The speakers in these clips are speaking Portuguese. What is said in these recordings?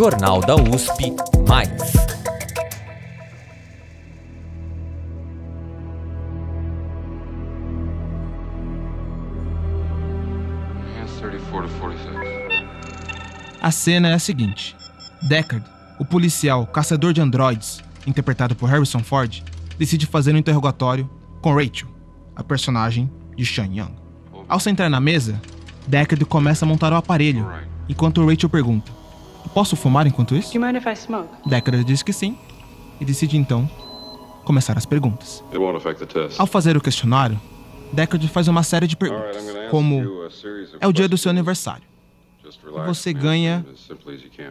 Jornal da USP Mais. A cena é a seguinte: Deckard, o policial caçador de androides, interpretado por Harrison Ford, decide fazer um interrogatório com Rachel, a personagem de Sean Young. Ao sentar na mesa, Deckard começa a montar o aparelho, enquanto Rachel pergunta: Posso fumar enquanto isso? Do you mind if I smoke? Deckard diz que sim, e decide então começar as perguntas. It won't affect the test. Ao fazer o questionário, Deckard faz uma série de perguntas, como you a series of é o dia do seu questions. aniversário, você ganha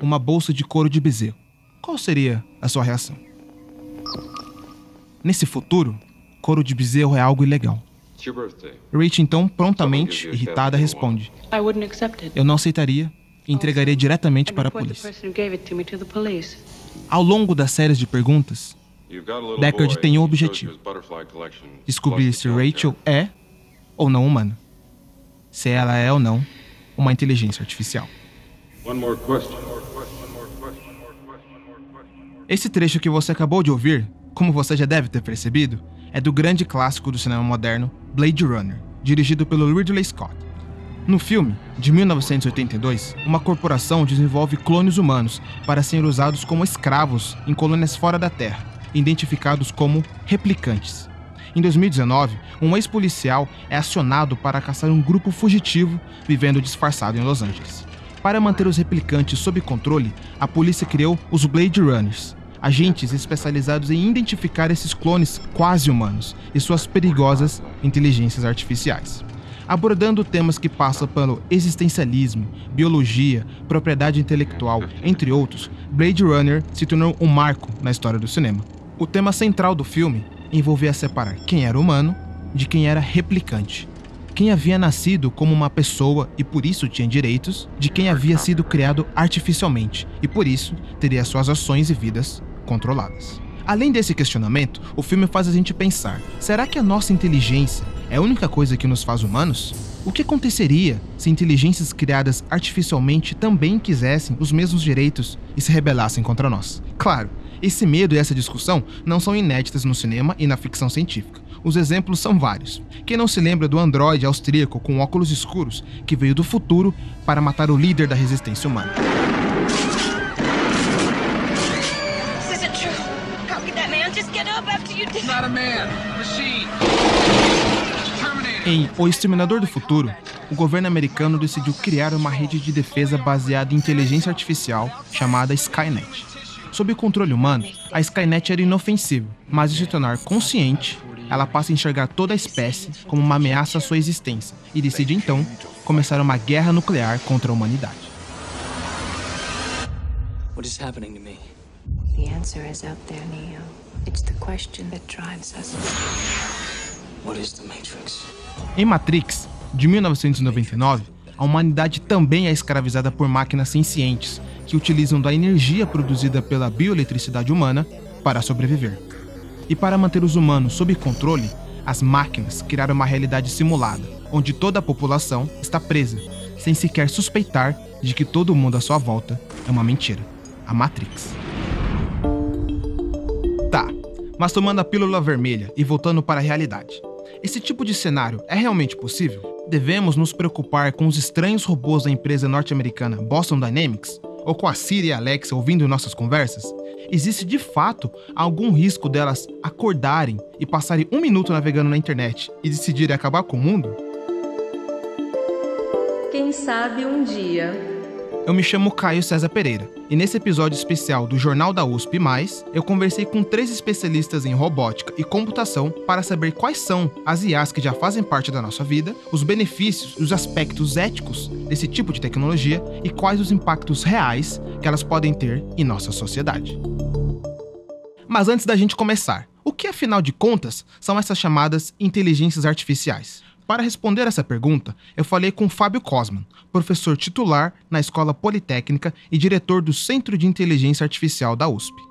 uma bolsa de couro de bezerro. Qual seria a sua reação? Nesse futuro, couro de bezerro é algo ilegal. Rachel então prontamente, irritada, responde: I wouldn't accept it. Eu não aceitaria e entregaria diretamente para a polícia. Ao longo das séries de perguntas, Deckard tem um objetivo. descobrir se. Rachel é ou não humana. Se ela é ou não uma inteligência artificial. Esse trecho que você acabou de ouvir, como você já deve ter percebido, é do grande clássico do cinema moderno Blade Runner, dirigido pelo Ridley Scott. No filme, de 1982, uma corporação desenvolve clones humanos para serem usados como escravos em colônias fora da Terra, identificados como replicantes. Em 2019, um ex-policial é acionado para caçar um grupo fugitivo vivendo disfarçado em Los Angeles. Para manter os replicantes sob controle, a polícia criou os Blade Runners, agentes especializados em identificar esses clones quase humanos e suas perigosas inteligências artificiais. Abordando temas que passam pelo existencialismo, biologia, propriedade intelectual, entre outros, Blade Runner se tornou um marco na história do cinema. O tema central do filme envolvia separar quem era humano de quem era replicante. Quem havia nascido como uma pessoa e por isso tinha direitos, de quem havia sido criado artificialmente e por isso teria suas ações e vidas controladas. Além desse questionamento, o filme faz a gente pensar: será que a nossa inteligência é a única coisa que nos faz humanos? O que aconteceria se inteligências criadas artificialmente também quisessem os mesmos direitos e se rebelassem contra nós? Claro, esse medo e essa discussão não são inéditas no cinema e na ficção científica. Os exemplos são vários. Quem não se lembra do androide austríaco com óculos escuros que veio do futuro para matar o líder da resistência humana? Em O Exterminador do Futuro, o governo americano decidiu criar uma rede de defesa baseada em inteligência artificial chamada Skynet. Sob o controle humano, a Skynet era inofensiva, mas ao se tornar consciente, ela passa a enxergar toda a espécie como uma ameaça à sua existência e decide então começar uma guerra nuclear contra a humanidade. What is happening to me? The answer is out there, Neo. It's the question that drives us. What is the Matrix? Em Matrix, de 1999, a humanidade também é escravizada por máquinas sencientes que utilizam da energia produzida pela bioeletricidade humana para sobreviver. E para manter os humanos sob controle, as máquinas criaram uma realidade simulada, onde toda a população está presa, sem sequer suspeitar de que todo mundo à sua volta é uma mentira a Matrix. Mas tomando a pílula vermelha e voltando para a realidade. Esse tipo de cenário é realmente possível? Devemos nos preocupar com os estranhos robôs da empresa norte-americana Boston Dynamics? Ou com a Siri e a Alexa ouvindo nossas conversas? Existe de fato algum risco delas acordarem e passarem um minuto navegando na internet e decidirem acabar com o mundo? Quem sabe um dia. Eu me chamo Caio César Pereira e nesse episódio especial do Jornal da USP, eu conversei com três especialistas em robótica e computação para saber quais são as IAs que já fazem parte da nossa vida, os benefícios e os aspectos éticos desse tipo de tecnologia e quais os impactos reais que elas podem ter em nossa sociedade. Mas antes da gente começar, o que afinal de contas são essas chamadas inteligências artificiais? Para responder essa pergunta, eu falei com Fábio Cosman, professor titular na Escola Politécnica e diretor do Centro de Inteligência Artificial da USP.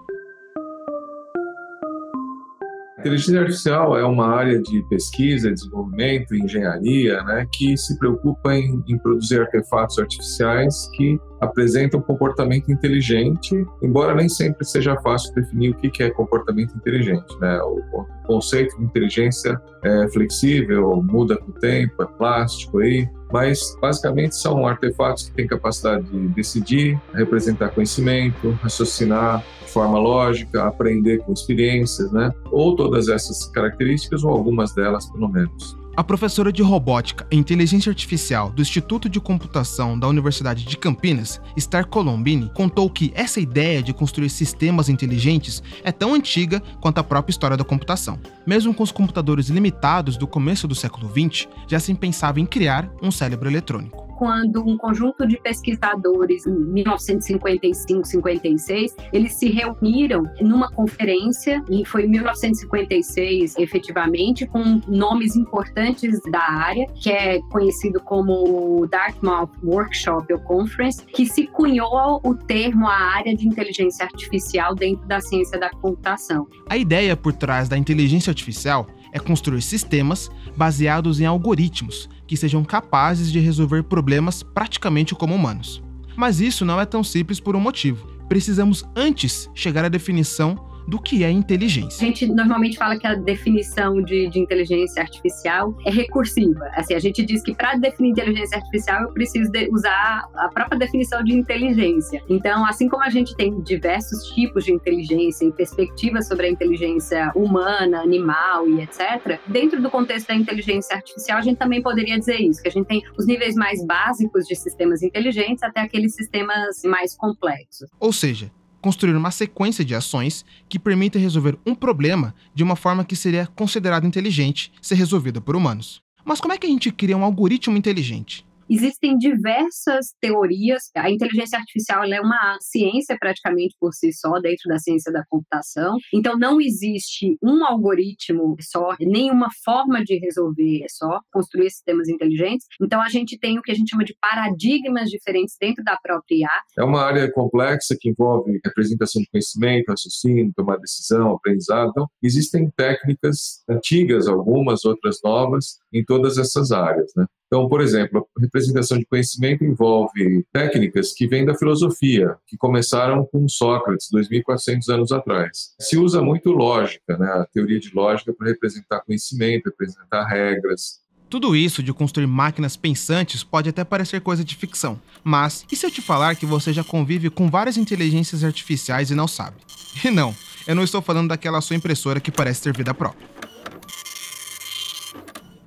Inteligência artificial é uma área de pesquisa, desenvolvimento engenharia né, que se preocupa em, em produzir artefatos artificiais que apresentam comportamento inteligente, embora nem sempre seja fácil definir o que é comportamento inteligente. Né? O conceito de inteligência é flexível, muda com o tempo, é plástico aí, mas basicamente são artefatos que têm capacidade de decidir, representar conhecimento, raciocinar forma lógica, aprender com experiências, né? Ou todas essas características ou algumas delas, pelo menos. A professora de robótica e inteligência artificial do Instituto de Computação da Universidade de Campinas, Star Colombini, contou que essa ideia de construir sistemas inteligentes é tão antiga quanto a própria história da computação. Mesmo com os computadores limitados do começo do século XX, já se pensava em criar um cérebro eletrônico quando um conjunto de pesquisadores, em 1955, 56, eles se reuniram numa conferência, e foi em 1956, efetivamente, com nomes importantes da área, que é conhecido como Dartmouth Workshop ou Conference, que se cunhou o termo a área de inteligência artificial dentro da ciência da computação. A ideia por trás da inteligência artificial é construir sistemas baseados em algoritmos que sejam capazes de resolver problemas praticamente como humanos. Mas isso não é tão simples por um motivo. Precisamos antes chegar à definição do que é inteligência. A gente normalmente fala que a definição de, de inteligência artificial é recursiva. Assim, a gente diz que para definir inteligência artificial eu preciso de usar a própria definição de inteligência. Então, assim como a gente tem diversos tipos de inteligência e perspectivas sobre a inteligência humana, animal e etc., dentro do contexto da inteligência artificial a gente também poderia dizer isso, que a gente tem os níveis mais básicos de sistemas inteligentes até aqueles sistemas mais complexos. Ou seja, construir uma sequência de ações que permita resolver um problema de uma forma que seria considerada inteligente ser resolvida por humanos. Mas como é que a gente cria um algoritmo inteligente? Existem diversas teorias. A inteligência artificial é uma ciência praticamente por si só, dentro da ciência da computação. Então, não existe um algoritmo só, nenhuma forma de resolver só, construir sistemas inteligentes. Então, a gente tem o que a gente chama de paradigmas diferentes dentro da própria IA. É uma área complexa que envolve representação de conhecimento, raciocínio, tomar decisão, aprendizado. Então, existem técnicas antigas, algumas, outras novas, em todas essas áreas. Né? Então, por exemplo, a representação de conhecimento envolve técnicas que vêm da filosofia, que começaram com Sócrates, 2.400 anos atrás. Se usa muito lógica, né, a teoria de lógica para representar conhecimento, representar regras, tudo isso de construir máquinas pensantes pode até parecer coisa de ficção, mas e se eu te falar que você já convive com várias inteligências artificiais e não sabe? E não, eu não estou falando daquela sua impressora que parece ter vida própria.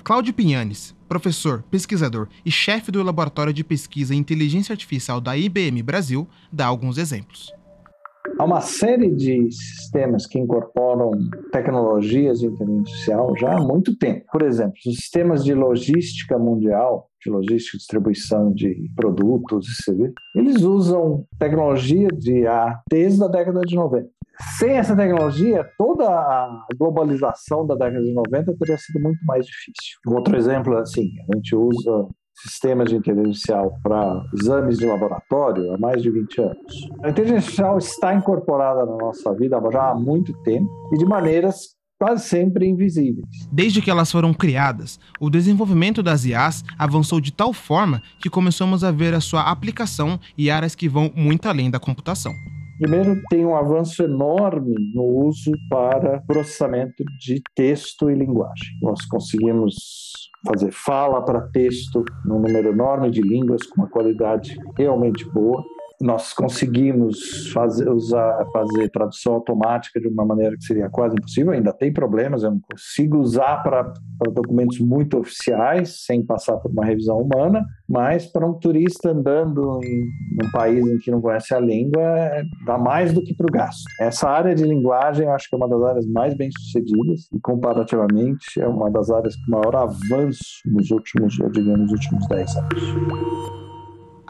Cláudio Pinhanes, professor, pesquisador e chefe do Laboratório de Pesquisa em Inteligência Artificial da IBM Brasil, dá alguns exemplos. Há uma série de sistemas que incorporam tecnologias de inteligência artificial já há muito tempo. Por exemplo, os sistemas de logística mundial, de logística e distribuição de produtos e serviços, eles usam tecnologia de IA desde a década de 90 sem essa tecnologia, toda a globalização da década de 90 teria sido muito mais difícil. Outro exemplo é assim, a gente usa sistemas de inteligência artificial para exames de laboratório há mais de 20 anos. A inteligência artificial está incorporada na nossa vida já há muito tempo e de maneiras quase sempre invisíveis. Desde que elas foram criadas, o desenvolvimento das IAs avançou de tal forma que começamos a ver a sua aplicação em áreas que vão muito além da computação. Primeiro, tem um avanço enorme no uso para processamento de texto e linguagem. Nós conseguimos fazer fala para texto num número enorme de línguas com uma qualidade realmente boa nós conseguimos fazer, usar, fazer tradução automática de uma maneira que seria quase impossível, ainda tem problemas, eu não consigo usar para, documentos muito oficiais, sem passar por uma revisão humana, mas para um turista andando em um país em que não conhece a língua, é, dá mais do que para o gasto. Essa área de linguagem, eu acho que é uma das áreas mais bem sucedidas e, comparativamente, é uma das áreas com maior avanço nos últimos, eu diria, nos últimos 10 anos.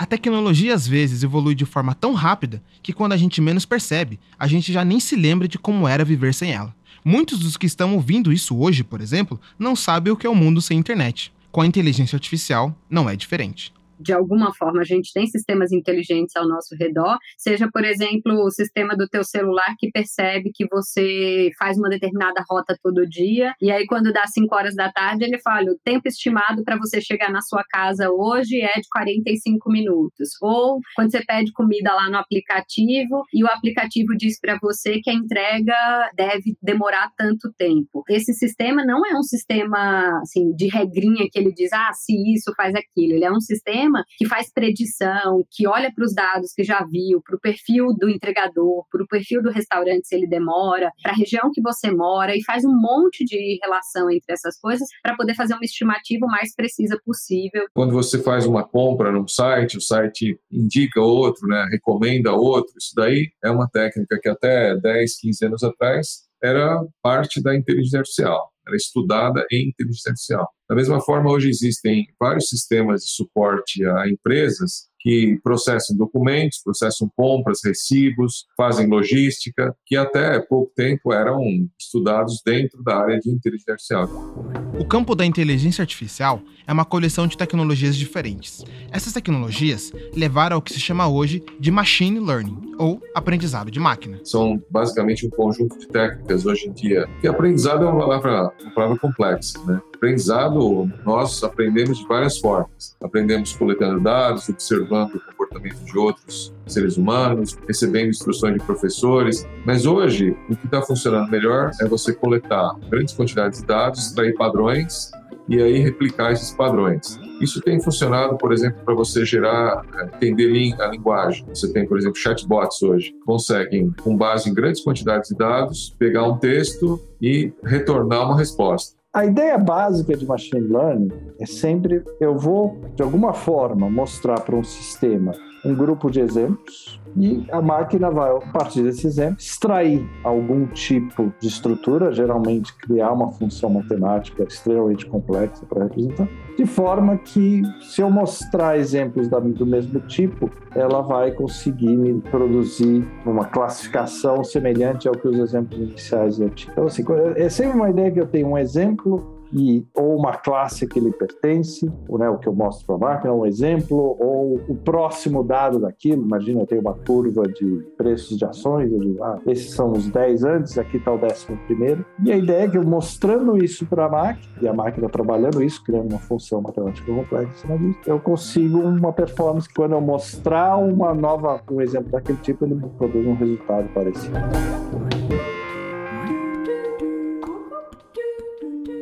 A tecnologia às vezes evolui de forma tão rápida que quando a gente menos percebe, a gente já nem se lembra de como era viver sem ela. Muitos dos que estão ouvindo isso hoje, por exemplo, não sabem o que é o mundo sem internet. Com a inteligência artificial, não é diferente. De alguma forma a gente tem sistemas inteligentes ao nosso redor, seja, por exemplo, o sistema do teu celular que percebe que você faz uma determinada rota todo dia, e aí quando dá 5 horas da tarde, ele fala, o tempo estimado para você chegar na sua casa hoje é de 45 minutos. Ou quando você pede comida lá no aplicativo e o aplicativo diz para você que a entrega deve demorar tanto tempo. Esse sistema não é um sistema assim de regrinha que ele diz, ah, se isso faz aquilo. Ele é um sistema que faz predição, que olha para os dados que já viu, para o perfil do entregador, para o perfil do restaurante se ele demora, para a região que você mora e faz um monte de relação entre essas coisas para poder fazer uma estimativa o mais precisa possível. Quando você faz uma compra num site, o site indica outro, né, recomenda outro. Isso daí é uma técnica que até 10, 15 anos atrás era parte da inteligência artificial, era estudada em inteligência artificial. Da mesma forma, hoje existem vários sistemas de suporte a empresas que processam documentos, processam compras, recibos, fazem logística, que até pouco tempo eram estudados dentro da área de inteligência artificial. O campo da inteligência artificial é uma coleção de tecnologias diferentes. Essas tecnologias levaram ao que se chama hoje de machine learning, ou aprendizado de máquina. São basicamente um conjunto de técnicas hoje em dia. Que aprendizado é uma palavra, uma palavra complexa, né? Aprendizado, nós aprendemos de várias formas. Aprendemos coletando dados, observando comportamento de outros seres humanos, recebendo instruções de professores. Mas hoje, o que está funcionando melhor é você coletar grandes quantidades de dados, extrair padrões e aí replicar esses padrões. Isso tem funcionado, por exemplo, para você gerar, entender a linguagem. Você tem, por exemplo, chatbots hoje, conseguem, com base em grandes quantidades de dados, pegar um texto e retornar uma resposta. A ideia básica de machine learning é sempre eu vou, de alguma forma, mostrar para um sistema um grupo de exemplos e a máquina vai, a partir desse exemplo, extrair algum tipo de estrutura, geralmente criar uma função matemática extremamente complexa para representar, de forma que, se eu mostrar exemplos do mesmo tipo, ela vai conseguir me produzir uma classificação semelhante ao que os exemplos iniciais eu tinha. Então, assim, é sempre uma ideia que eu tenho um exemplo e ou uma classe que ele pertence, ou, né, o que eu mostro para a máquina, um exemplo, ou o próximo dado daquilo. Imagina, eu tenho uma curva de preços de ações, eu digo, ah, esses são os 10 antes, aqui está o décimo primeiro. E a ideia é que eu mostrando isso para a máquina, e a máquina trabalhando isso, criando uma função matemática complexa, eu consigo uma performance que quando eu mostrar uma nova, um exemplo daquele tipo, ele produz um resultado parecido.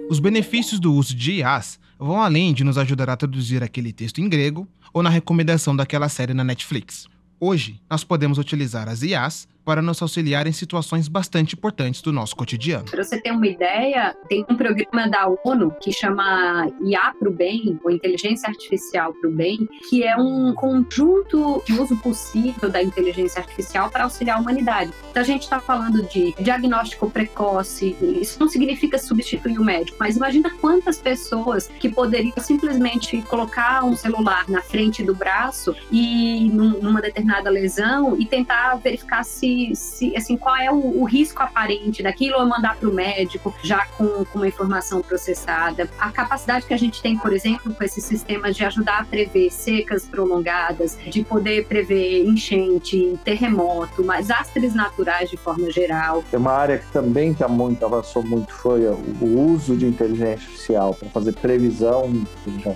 Os benefícios do uso de IAs vão além de nos ajudar a traduzir aquele texto em grego ou na recomendação daquela série na Netflix. Hoje, nós podemos utilizar as IAs para nos auxiliar em situações bastante importantes do nosso cotidiano. Para você ter uma ideia, tem um programa da ONU que chama IA para o Bem, ou Inteligência Artificial para o Bem, que é um conjunto de uso possível da inteligência artificial para auxiliar a humanidade. Então a gente está falando de diagnóstico precoce, isso não significa substituir o médico, mas imagina quantas pessoas que poderiam simplesmente colocar um celular na frente do braço e numa determinada lesão e tentar verificar se se, assim, qual é o, o risco aparente daquilo ou mandar para o médico já com, com uma informação processada. A capacidade que a gente tem, por exemplo, com esses sistemas de ajudar a prever secas prolongadas, de poder prever enchente, terremoto, mas desastres naturais de forma geral. É uma área que também tá muito, avançou muito foi o uso de inteligência artificial para fazer previsão,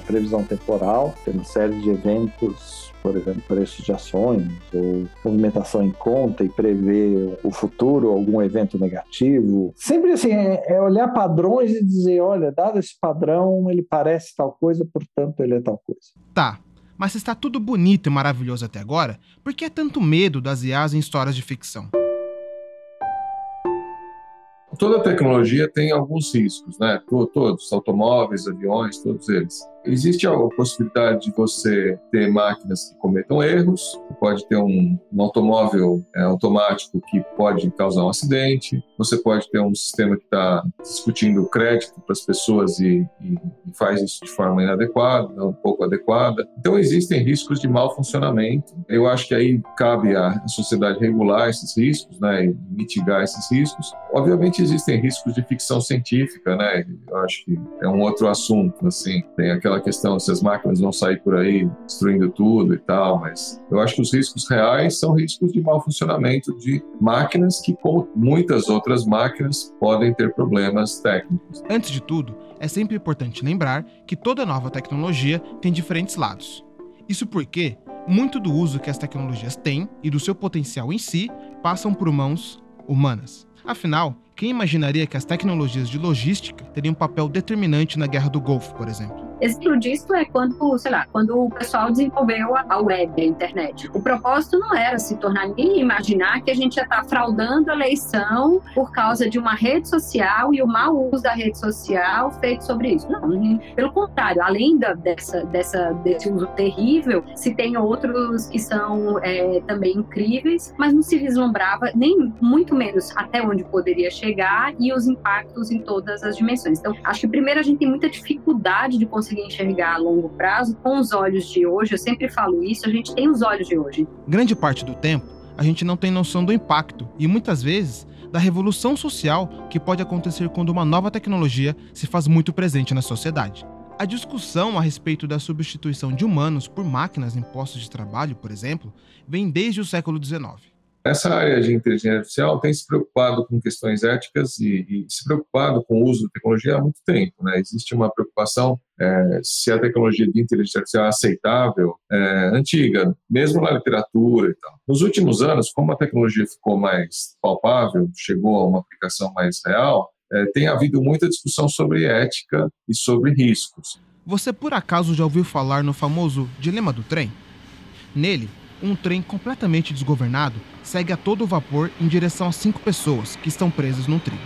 previsão temporal, tem uma série de eventos por exemplo, preços de ações ou movimentação em conta e prever o futuro, algum evento negativo. Sempre assim, é, é olhar padrões e dizer, olha, dado esse padrão, ele parece tal coisa, portanto ele é tal coisa. Tá, mas está tudo bonito e maravilhoso até agora, por que é tanto medo das IAs em histórias de ficção? Toda tecnologia tem alguns riscos, né? Todos, automóveis, aviões, todos eles. Existe a possibilidade de você ter máquinas que cometam erros, você pode ter um, um automóvel é, automático que pode causar um acidente, você pode ter um sistema que está discutindo crédito para as pessoas e, e, e, faz isso de forma inadequada, um pouco adequada. Então existem riscos de mau funcionamento. Eu acho que aí cabe à sociedade regular esses riscos, né, e mitigar esses riscos. Obviamente existem riscos de ficção científica, né? Eu acho que é um outro assunto, assim. Tem aquela questão se as máquinas vão sair por aí destruindo tudo e tal, mas eu acho que os riscos reais são riscos de mau funcionamento de máquinas que, como muitas outras máquinas, podem ter problemas técnicos. Antes de tudo, é sempre importante lembrar que toda nova tecnologia tem diferentes lados. Isso porque muito do uso que as tecnologias têm e do seu potencial em si passam por mãos humanas. Afinal, quem imaginaria que as tecnologias de logística teriam um papel determinante na Guerra do Golfo, por exemplo? Exemplo disso é quando, sei lá, quando o pessoal desenvolveu a web, a internet. O propósito não era se tornar ninguém imaginar que a gente ia estar fraudando a eleição por causa de uma rede social e o mau uso da rede social feito sobre isso. Não, pelo contrário, além da, dessa, dessa, desse uso terrível, se tem outros que são é, também incríveis, mas não se vislumbrava nem muito menos até onde poderia chegar e os impactos em todas as dimensões. Então, acho que primeiro a gente tem muita dificuldade de conseguir enxergar a longo prazo com os olhos de hoje. Eu sempre falo isso, a gente tem os olhos de hoje. Grande parte do tempo, a gente não tem noção do impacto e muitas vezes da revolução social que pode acontecer quando uma nova tecnologia se faz muito presente na sociedade. A discussão a respeito da substituição de humanos por máquinas em postos de trabalho, por exemplo, vem desde o século XIX. Essa área de inteligência artificial tem se preocupado com questões éticas e, e se preocupado com o uso da tecnologia há muito tempo. Né? Existe uma preocupação é, se a tecnologia de inteligência artificial é aceitável, é, antiga, mesmo na literatura e tal. Nos últimos anos, como a tecnologia ficou mais palpável, chegou a uma aplicação mais real, é, tem havido muita discussão sobre ética e sobre riscos. Você por acaso já ouviu falar no famoso dilema do trem? Nele, um trem completamente desgovernado segue a todo vapor em direção a cinco pessoas que estão presas num trilho.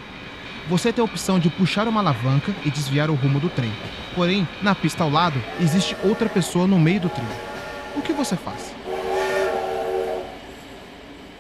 Você tem a opção de puxar uma alavanca e desviar o rumo do trem. Porém, na pista ao lado, existe outra pessoa no meio do trilho. O que você faz?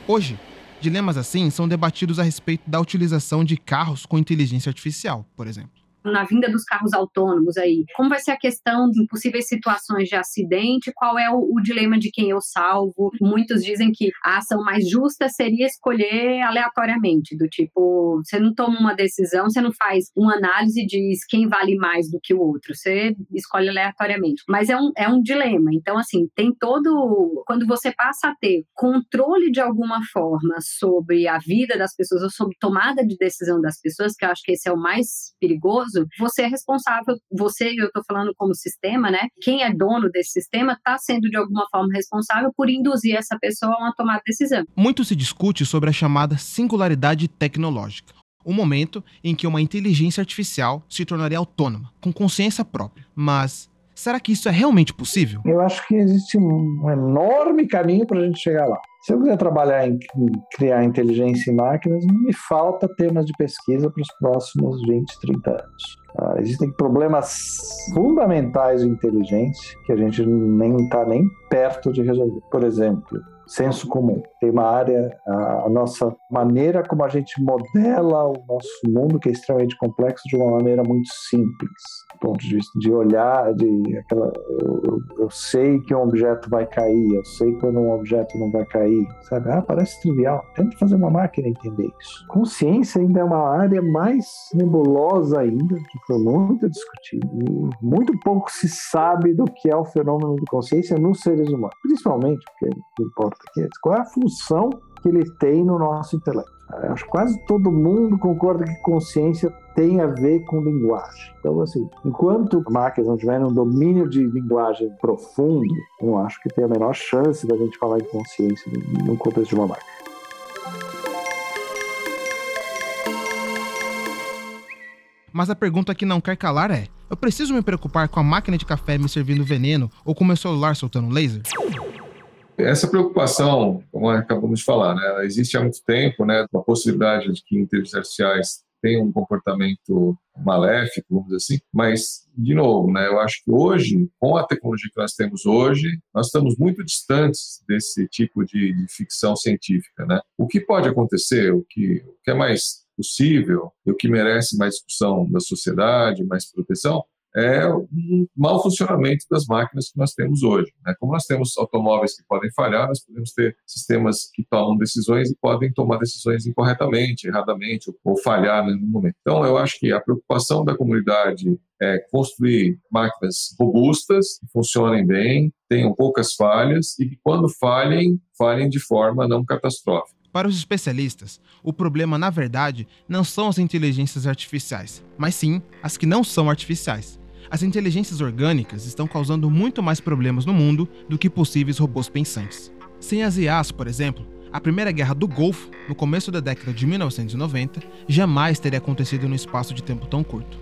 Hoje, dilemas assim são debatidos a respeito da utilização de carros com inteligência artificial, por exemplo na vinda dos carros autônomos aí? Como vai ser a questão de possíveis situações de acidente? Qual é o, o, dilema de quem eu salvo? Muitos dizem que a ação mais justa seria escolher aleatoriamente, do tipo, você não toma uma decisão, você não faz uma análise e diz quem vale mais do que o outro, você escolhe aleatoriamente. Mas é um, é um dilema. Então, assim, tem todo. Quando você passa a ter controle de alguma forma sobre a vida das pessoas ou sobre tomada de decisão das pessoas, que eu acho que esse é o mais perigoso caso, você é responsável, você, eu estou falando como sistema, né? Quem é dono desse sistema está sendo de alguma forma responsável por induzir essa pessoa a uma tomada de decisão. Muito se discute sobre a chamada singularidade tecnológica. O momento em que uma inteligência artificial se tornaria autônoma, com consciência própria. Mas será que isso é realmente possível? Eu acho que existe um enorme caminho para a gente chegar lá. Se eu quiser trabalhar em criar inteligência em máquinas, não me falta temas de pesquisa para os próximos 20, 30 anos. Ah, existem problemas fundamentais de inteligência que a gente nem está nem perto de resolver. Por exemplo, senso comum. Tem uma área, a, nossa maneira como a gente modela o nosso mundo, que é extremamente complexo, de uma maneira muito simples. Do ponto de vista de olhar, de aquela, eu, eu, sei que um objeto vai cair, eu sei quando um objeto não vai cair, sabe? Ah, parece trivial. Tenta fazer uma máquina entender isso. Consciência ainda é uma área mais nebulosa ainda, que foi muito discutida. E muito pouco se sabe do que é o fenômeno de consciência nos seres humanos, principalmente porque o qual é a função que ele tem no nosso intelecto? Eu acho que quase todo mundo concorda que consciência tem a ver com linguagem. Então, assim, enquanto máquinas não tiverem um domínio de linguagem profundo, eu não acho que tem a menor chance da gente falar em consciência no contexto de uma máquina. Mas a pergunta que não quer calar é: eu preciso me preocupar com a máquina de café me servindo veneno ou com meu celular soltando laser? Essa preocupação, como acabamos de falar, né, existe há muito tempo, né, a possibilidade de que inteligências artificiais tenham um comportamento maléfico, vamos dizer assim, mas, de novo, né, eu acho que hoje, com a tecnologia que nós temos hoje, nós estamos muito distantes desse tipo de, de ficção científica. Né? O que pode acontecer, o que, o que é mais possível o que merece mais discussão da sociedade, mais proteção, é um mau funcionamento das máquinas que nós temos hoje. Né? Como nós temos automóveis que podem falhar, nós podemos ter sistemas que tomam decisões e podem tomar decisões incorretamente, erradamente, ou, ou falhar né, no momento. Então, eu acho que a preocupação da comunidade é construir máquinas robustas, que funcionem bem, tenham poucas falhas e que, quando falhem, falhem de forma não catastrófica. Para os especialistas, o problema, na verdade, não são as inteligências artificiais, mas sim as que não são artificiais. As inteligências orgânicas estão causando muito mais problemas no mundo do que possíveis robôs pensantes. Sem as IAs, por exemplo, a Primeira Guerra do Golfo, no começo da década de 1990, jamais teria acontecido no espaço de tempo tão curto.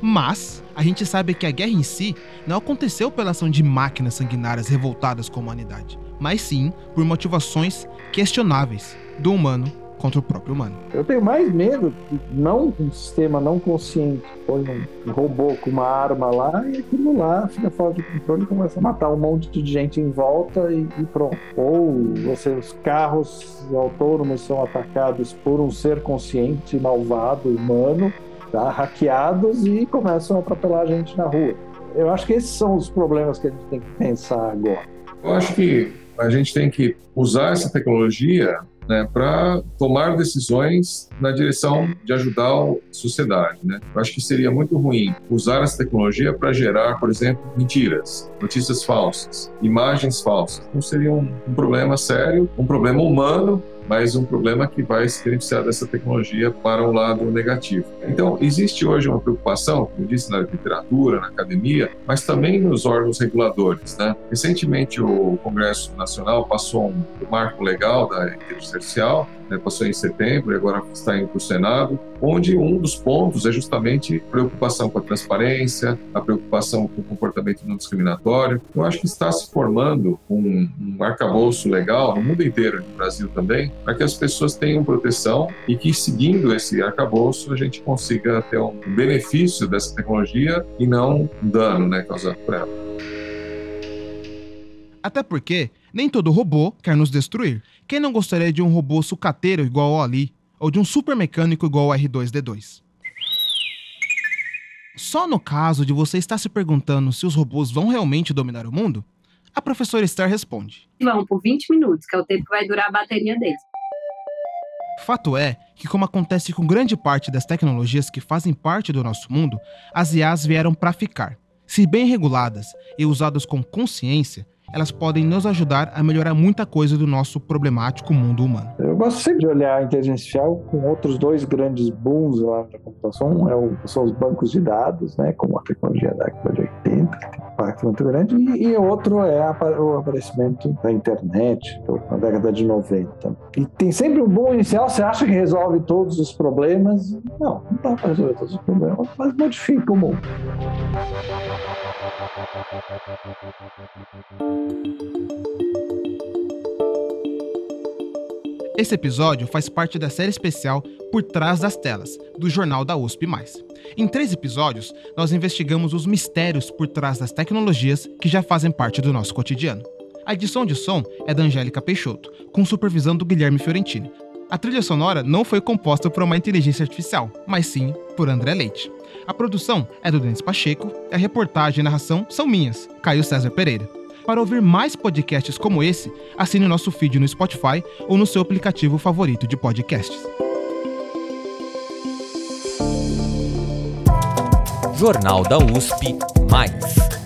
Mas a gente sabe que a guerra em si não aconteceu pela ação de máquinas sanguinárias revoltadas com a humanidade, mas sim por motivações questionáveis do humano contra o próprio humano. Eu tenho mais medo de não um sistema não consciente, põe um robô com uma arma lá e aquilo lá fica fora de controle e começa a matar um monte de gente em volta e, e pronto. Ou você, os carros autônomos são atacados por um ser consciente, malvado, humano, tá? hackeados e começam a atropelar a gente na rua. Eu acho que esses são os problemas que a gente tem que pensar agora. Eu acho que a gente tem que usar essa tecnologia né, para tomar decisões na direção de ajudar a sociedade. Né? Eu acho que seria muito ruim usar essa tecnologia para gerar, por exemplo, mentiras, notícias falsas, imagens falsas. Não seria um, um problema sério, um problema humano mas um problema que vai se beneficiar dessa tecnologia para o lado negativo. Então, existe hoje uma preocupação, como disse, na literatura, na academia, mas também nos órgãos reguladores. Né? Recentemente, o Congresso Nacional passou um marco legal da inteligência artificial, né, passou em setembro e agora está indo para o Senado, onde um dos pontos é justamente preocupação com a transparência, a preocupação com o comportamento não discriminatório. Eu acho que está se formando um, um arcabouço legal no mundo inteiro, no Brasil também, para que as pessoas tenham proteção e que, seguindo esse arcabouço, a gente consiga ter um benefício dessa tecnologia e não um dano né, causado por ela. Até porque nem todo robô quer nos destruir. Quem não gostaria de um robô sucateiro igual ao Ali, ou de um super mecânico igual ao R2D2? Só no caso de você estar se perguntando se os robôs vão realmente dominar o mundo, a professora Esther responde: Vão por 20 minutos, que é o tempo que vai durar a bateria deles. Fato é que, como acontece com grande parte das tecnologias que fazem parte do nosso mundo, as IAs vieram para ficar. Se bem reguladas e usadas com consciência, elas podem nos ajudar a melhorar muita coisa do nosso problemático mundo humano. Eu gosto sempre de olhar a inteligência artificial com outros dois grandes booms lá da computação. Um é o, são os bancos de dados, né, como a tecnologia da década de 80, que tem um impacto muito grande, e, e outro é a, o aparecimento da internet, na década de 90. E tem sempre um boom inicial, você acha que resolve todos os problemas? Não, não dá para resolver todos os problemas, mas modifica o mundo. Esse episódio faz parte da série especial Por Trás das Telas, do Jornal da USP. Em três episódios, nós investigamos os mistérios por trás das tecnologias que já fazem parte do nosso cotidiano. A edição de som é da Angélica Peixoto, com supervisão do Guilherme Fiorentini. A trilha sonora não foi composta por uma inteligência artificial, mas sim por André Leite. A produção é do Denis Pacheco e a reportagem e narração são minhas, Caio César Pereira. Para ouvir mais podcasts como esse, assine nosso feed no Spotify ou no seu aplicativo favorito de podcasts. Jornal da USP Mais.